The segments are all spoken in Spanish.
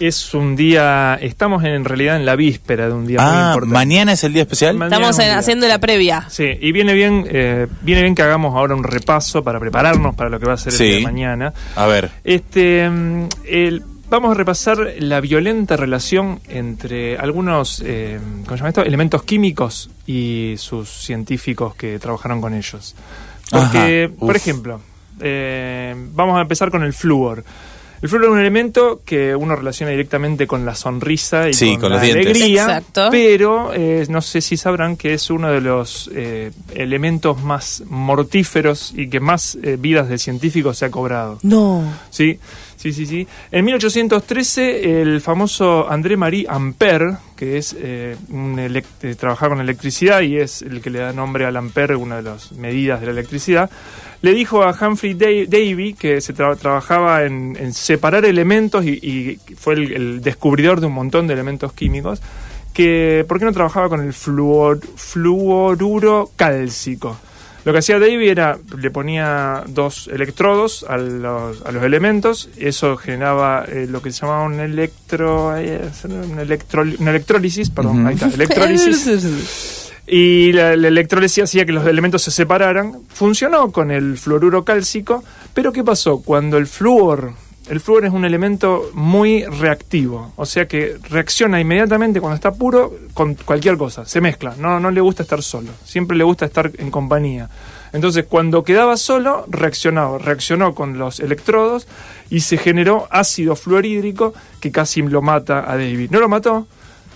Es un día, estamos en realidad en la víspera de un día muy Ah, importante. mañana es el día especial. Mañana Estamos es un en- día. haciendo la previa. Sí, y viene bien, eh, viene bien que hagamos ahora un repaso para prepararnos para lo que va a ser el Sí. día de mañana. A ver. Este, mm, el- vamos a repasar la violenta relación entre algunos eh, ¿cómo se llama esto? elementos químicos y sus científicos que trabajaron con ellos. Porque, Ajá, por ejemplo, eh, vamos a empezar con el flúor. El flúor es un elemento que uno relaciona directamente con la sonrisa y Sí, con, con la los alegría, Exacto. pero eh, no sé si sabrán que es uno de los eh, elementos más mortíferos y que más eh, vidas de científicos se ha cobrado. No. Sí, sí, sí, sí. En 1813, el famoso André-Marie Ampère, que es eh, un trabajaba con electricidad y es el que le da nombre al ampere, una de las medidas de la electricidad, le dijo a Humphrey Da- Davy, que se tra- trabajaba en, en separar elementos y, y fue el, el descubridor de un montón de elementos químicos, que por qué no trabajaba con el fluor, fluoruro cálcico. Lo que hacía Davy era, le ponía dos electrodos a los, a los elementos, eso generaba eh, lo que se llamaba un electro, eh, un electrol- una electrólisis, perdón, ahí está, electrólisis. Y la, la electrólisis hacía que los elementos se separaran. Funcionó con el fluoruro cálcico, pero ¿qué pasó? Cuando el flúor, el flúor es un elemento muy reactivo, o sea que reacciona inmediatamente cuando está puro con cualquier cosa, se mezcla, no, no le gusta estar solo, siempre le gusta estar en compañía. Entonces, cuando quedaba solo, reaccionaba, reaccionó con los electrodos y se generó ácido fluorhídrico que casi lo mata a David. No lo mató,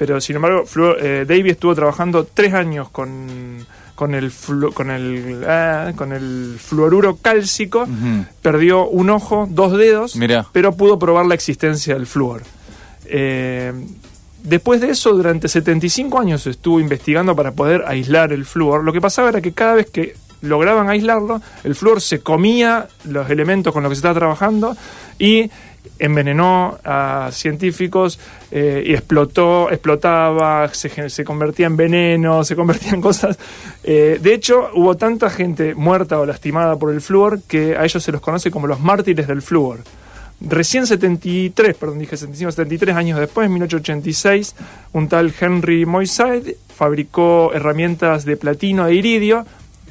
pero sin embargo, Fluor- eh, Davy estuvo trabajando tres años con, con, el, flu- con, el, ah, con el fluoruro cálcico, perdió un ojo, dos dedos, Mirá. pero pudo probar la existencia del flúor. Eh, después de eso, durante 75 años estuvo investigando para poder aislar el flúor. Lo que pasaba era que cada vez que lograban aislarlo, el flúor se comía los elementos con los que se estaba trabajando y envenenó a científicos eh, y explotó, explotaba, se, convertía en veneno, se convertía en cosas. Eh, de hecho, hubo tanta gente muerta o lastimada por el flúor que a ellos se los conoce como los mártires del flúor. Recién 73, perdón, dije 75, 73 años después, en 1886, un tal Henry Moisade fabricó herramientas de platino e iridio.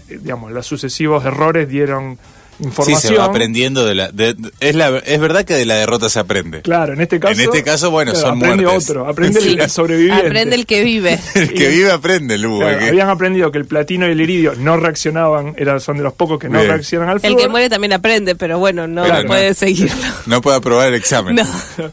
Eh, digamos, los sucesivos errores dieron Sí, información. se va aprendiendo de la. de- es, la, es verdad que de la derrota se aprende. Claro, en este caso. En este caso, bueno, son aprende muertes. otro, aprende Sí. el sobreviviente. Aprende el que vive. El que vive aprende, Lu. Claro, el que- Habían aprendido que el platino y el iridio no reaccionaban, eran, son de los pocos que no Bien. reaccionan al El flúor. que muere también aprende, pero bueno, no Claro, puede no. seguirlo. No puede aprobar el examen. No.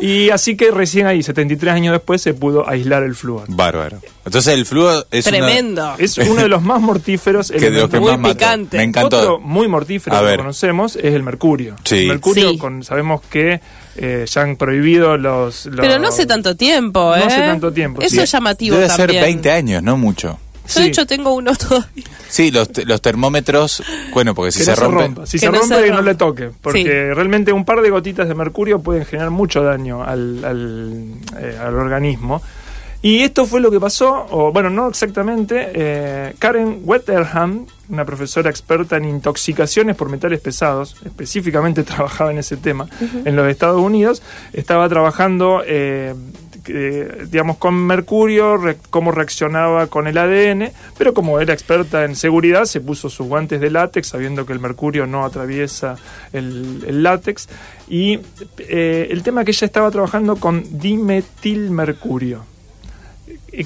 Y así que recién ahí, 73 años después, se pudo aislar el flúor. Bárbaro. Entonces el flúor es una- Tremendo. Es uno de los más mortíferos que de los que Muy más picante. Me encantó. Otro muy mortífero que conocemos es el mercurio. Sí. El mercurio, Sí. con, sabemos que eh, ya han prohibido los, los- Pero no hace tanto tiempo, No ¿eh? hace tanto tiempo, Eso sí. es llamativo Debe también. ser 20 años, no mucho. Yo, de hecho, tengo uno todavía. Sí, los, los termómetros, bueno, porque si que se no rompe... se. Si Que se no rompe, se que no le toque. Porque Sí. realmente un par de gotitas de mercurio pueden generar mucho daño al, al, eh, al organismo. Y esto fue lo que pasó, o bueno, no exactamente. eh, Karen Wetterham, una profesora experta en intoxicaciones por metales pesados, específicamente trabajaba en ese tema en los Estados Unidos, estaba trabajando, eh, que, digamos, con mercurio, re- cómo reaccionaba con el ADN, pero como era experta en seguridad, se puso sus guantes de látex, sabiendo que el mercurio no atraviesa el, el látex. Y eh, el tema que ella estaba trabajando con dimetilmercurio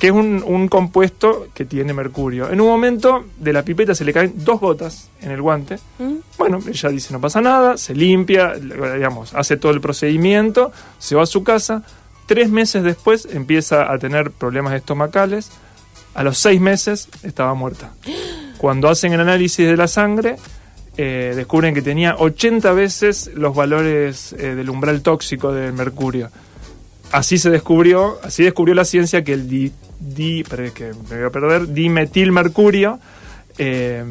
que es un, un compuesto que tiene mercurio. En un momento de la pipeta se le caen dos gotas en el guante. ¿Mm? Bueno, ella dice no pasa nada, se limpia, digamos, hace todo el procedimiento, se va a su casa. Tres meses después empieza a tener problemas estomacales. A los seis meses estaba muerta. Cuando hacen el análisis de la sangre, eh, descubren que tenía 80 veces los valores eh, del umbral tóxico del mercurio así se descubrió, así descubrió la ciencia que el di, di que me voy a perder, dimetilmercurio eh,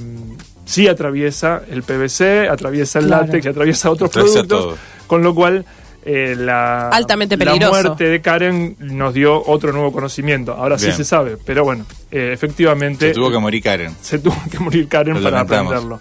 sí atraviesa el PVC, atraviesa el Claro. látex atraviesa otros Atraviesa productos, todo. con lo cual eh, la, Altamente la peligroso. muerte de Karen nos dio otro nuevo conocimiento. Ahora sí se sabe, pero bueno, eh, efectivamente Se tuvo que morir Karen. se tuvo que morir Karen Lo para lamentamos. aprenderlo.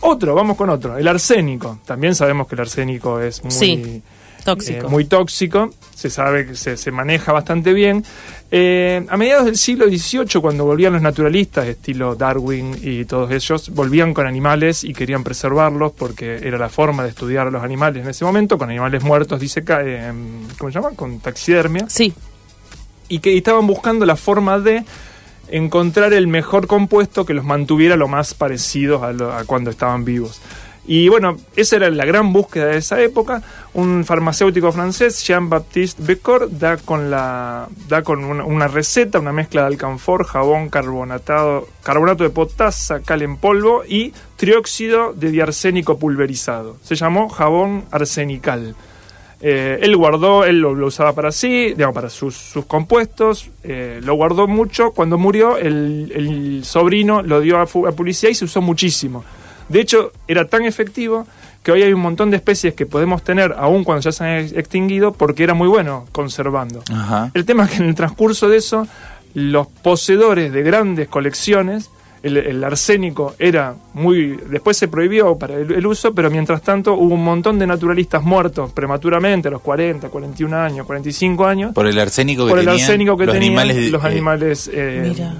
Otro, vamos con otro, el arsénico. También sabemos que el arsénico es muy Sí. Tóxico. eh, muy tóxico, se sabe que se, se maneja bastante bien. Eh, a mediados del siglo XVIII, cuando volvían los naturalistas, estilo Darwin y todos ellos, volvían con animales y querían preservarlos porque era la forma de estudiar a los animales en ese momento, con animales muertos, dice, eh, ¿cómo se llama? Con taxidermia Sí. y que estaban buscando la forma de encontrar el mejor compuesto que los mantuviera lo más parecidos a, lo- a cuando estaban vivos. Y bueno, esa era la gran búsqueda de esa época. Un farmacéutico francés, Jean-Baptiste Becor, da con, la, da con una, receta, una mezcla de alcanfor, jabón carbonatado, carbonato de potasa, cal en polvo y trióxido de diarsénico pulverizado. Se llamó jabón arsenical. Eh, él guardó, él lo, usaba para sí, digamos, para sus, sus compuestos, eh, lo guardó mucho. Cuando murió, el, el sobrino lo dio a, a publicidad y se usó muchísimo. De hecho, era tan efectivo que hoy hay un montón de especies que podemos tener, aun cuando ya se han ex- extinguido, porque era muy bueno conservando. Ajá. El tema es que en el transcurso de eso, los poseedores de grandes colecciones, el, el arsénico era muy. Después se prohibió para el, el uso, pero mientras tanto hubo un montón de naturalistas muertos prematuramente, a los 40, 41 años, 45 años, Por el arsénico que por el tenían arsénico que los tenían animales. los eh, animales eh, Mira.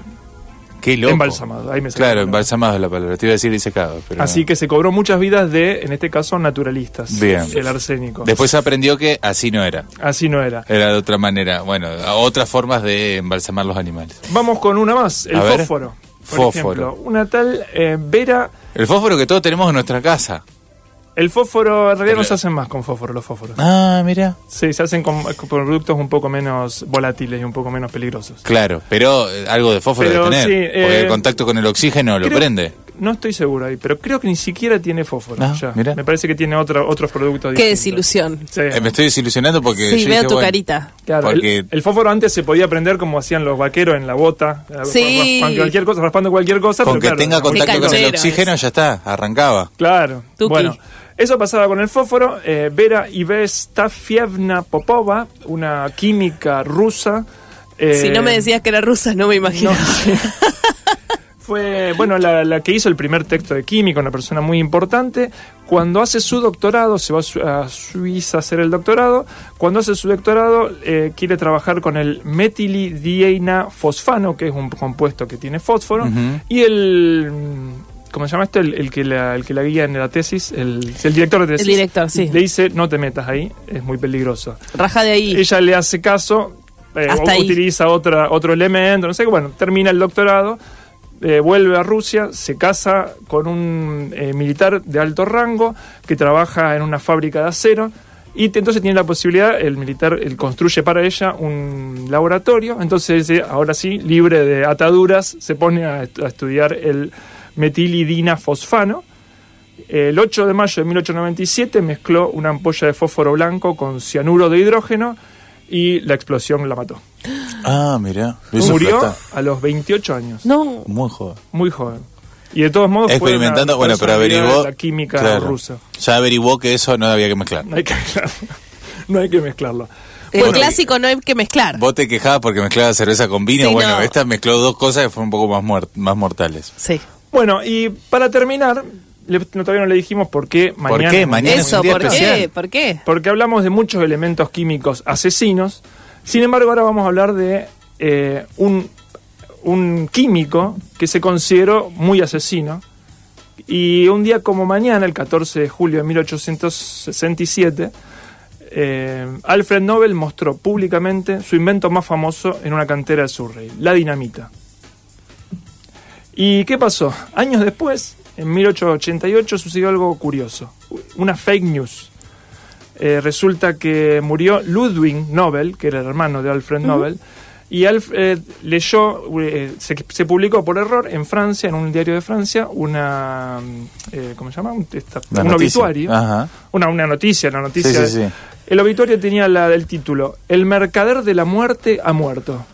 Qué loco. embalsamados. Ahí me salió Claro, embalsamados es la palabra. Te iba a decir disecado. Pero Así que se cobró muchas vidas de, en este caso, naturalistas. Bien. El arsénico. Después aprendió que así no era. Así no era. Era de otra manera. Bueno, otras formas de embalsamar los animales. Vamos con una más, el A ver. fósforo. Por Fósforo. ejemplo, una tal eh, Vera El fósforo que todos tenemos en nuestra casa. El fósforo, en realidad no se hacen más con fósforo los fósforos. Ah, mira. Sí, se hacen con, con productos un poco menos volátiles y un poco menos peligrosos. Claro, pero eh, algo de fósforo Pero de tener. sí, porque eh, el contacto con el oxígeno lo prende. No estoy seguro ahí, pero creo que ni siquiera tiene fósforo. Ah, ya. mira. Me parece que tiene otra, otros productos Qué distintos. desilusión. Sí. Eh, me estoy desilusionando porque. Sí, yo veo dije, tu bueno, carita. Claro, el- porque- el, fósforo antes se podía prender como hacían los vaqueros en la bota, eh, Sí. con cualquier cosa, raspando cualquier cosa. Con pero que claro, tenga contacto con el oxígeno ya está, arrancaba. Claro. Tuki. Bueno, eso pasaba con el fósforo. Eh, Vera Ives Tafievna Popova, una química rusa. eh, si no me decías que era rusa, no me imagino. no, sí. Fue, bueno, la, la que hizo el primer texto de química, una persona muy importante. Cuando hace su doctorado, se va a, Su- a Suiza a hacer el doctorado. Cuando hace su doctorado, eh, quiere trabajar con el metilidieina fosfano, que es un compuesto que tiene fósforo. Y el. ¿Cómo se llama esto? El, el que la, el que la guía en la tesis, el, el director de tesis. El director, sí. Le dice: No te metas ahí, es muy peligroso Raja de ahí. ella le hace caso, eh, Hasta o- ahí. utiliza otra, otro elemento, no sé, bueno, termina el doctorado, eh, vuelve a Rusia, se casa con un eh, militar de alto rango que trabaja en una fábrica de acero. Y entonces tiene la posibilidad, el militar él construye para ella un laboratorio, entonces eh, ahora sí, libre de ataduras, se pone a estudiar el metilidina fosfano. El 8 de mayo de 1897 mezcló una ampolla de fósforo blanco con cianuro de hidrógeno y la explosión la mató. Ah, mira. Murió a los 28 años, No, Muy joven. muy joven. Y de todos modos fue Experimentando, una bueno, pero averiguó. la química claro, rusa. Ya averiguó que eso no había que mezclar. No hay que mezclarlo. No hay que mezclarlo. el Bueno, clásico no hay que mezclar. Vos te quejabas porque mezclaba cerveza con vino. Sí, bueno, no. esta mezcló dos cosas que fueron un poco más, muert- más mortales. Sí. Bueno, y para terminar, le- no, todavía no le dijimos por qué mañana. qué? Mañana es Eso, un día ¿por qué? especial. ¿Por qué? Porque hablamos de muchos elementos químicos asesinos. Sin embargo, ahora vamos a hablar de eh, un, un químico que se consideró muy asesino. Y un día como mañana, el 14 de julio de 1867, eh, Alfred Nobel mostró públicamente su invento más famoso en una cantera de Surrey, la dinamita. ¿Y qué pasó? Años después, en 1888, sucedió algo curioso, una fake news. Eh, resulta que murió Ludwig Nobel, que era el hermano de Alfred Nobel, y Alfred leyó, eh, se, se publicó por error en Francia, en un diario de Francia, una, mm, eh, ¿cómo se llama? Un, esta- La un noticia. obituario, Ajá. una, una noticia, la noticia. Sí, sí, sí. El obituario tenía la, el título, El mercader de la muerte ha muerto.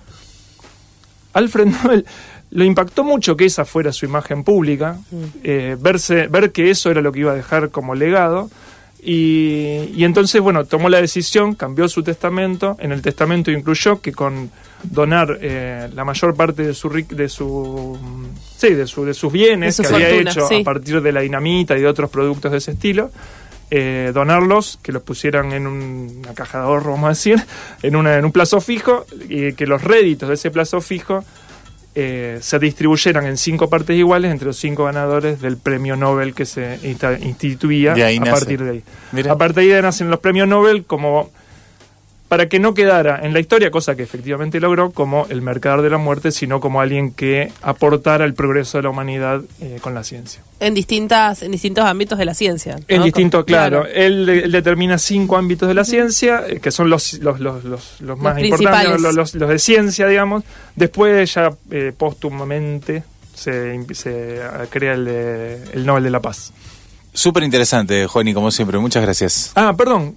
Alfred Nobel lo impactó mucho que esa fuera su imagen pública, eh, verse, ver que eso era lo que iba a dejar como legado. Y, y entonces, bueno, tomó la decisión, cambió su testamento. En el testamento incluyó que con donar eh, la mayor parte de su, de su, mm, sí, de, su, de sus bienes De su que había hecho sí. a partir de la dinamita y de otros productos de ese estilo, eh, donarlos, que los pusieran en un- una caja de ahorro, vamos a decir, en, una, en un plazo fijo, y que los réditos de ese plazo fijo eh, se distribuyeran en cinco partes iguales entre los cinco ganadores del premio Nobel que se instituía a nace. partir de ahí. Mira. A partir de ahí nacen los premios Nobel como para que no quedara en la historia, cosa que efectivamente logró, como el mercader de la muerte, sino como alguien que aportara el progreso de la humanidad eh, con la ciencia. En distintas, en distintos ámbitos de la ciencia. ¿no? En distinto, Como- claro. Él, él determina cinco ámbitos de la ciencia, eh, que son los, los, los, los, los más importantes, los, los- los de ciencia, digamos. Después, ya eh, póstumamente, se, se eh, crea el, de- el Nobel de la Paz. Súper interesante, Juan, y como siempre, muchas gracias. Ah, perdón,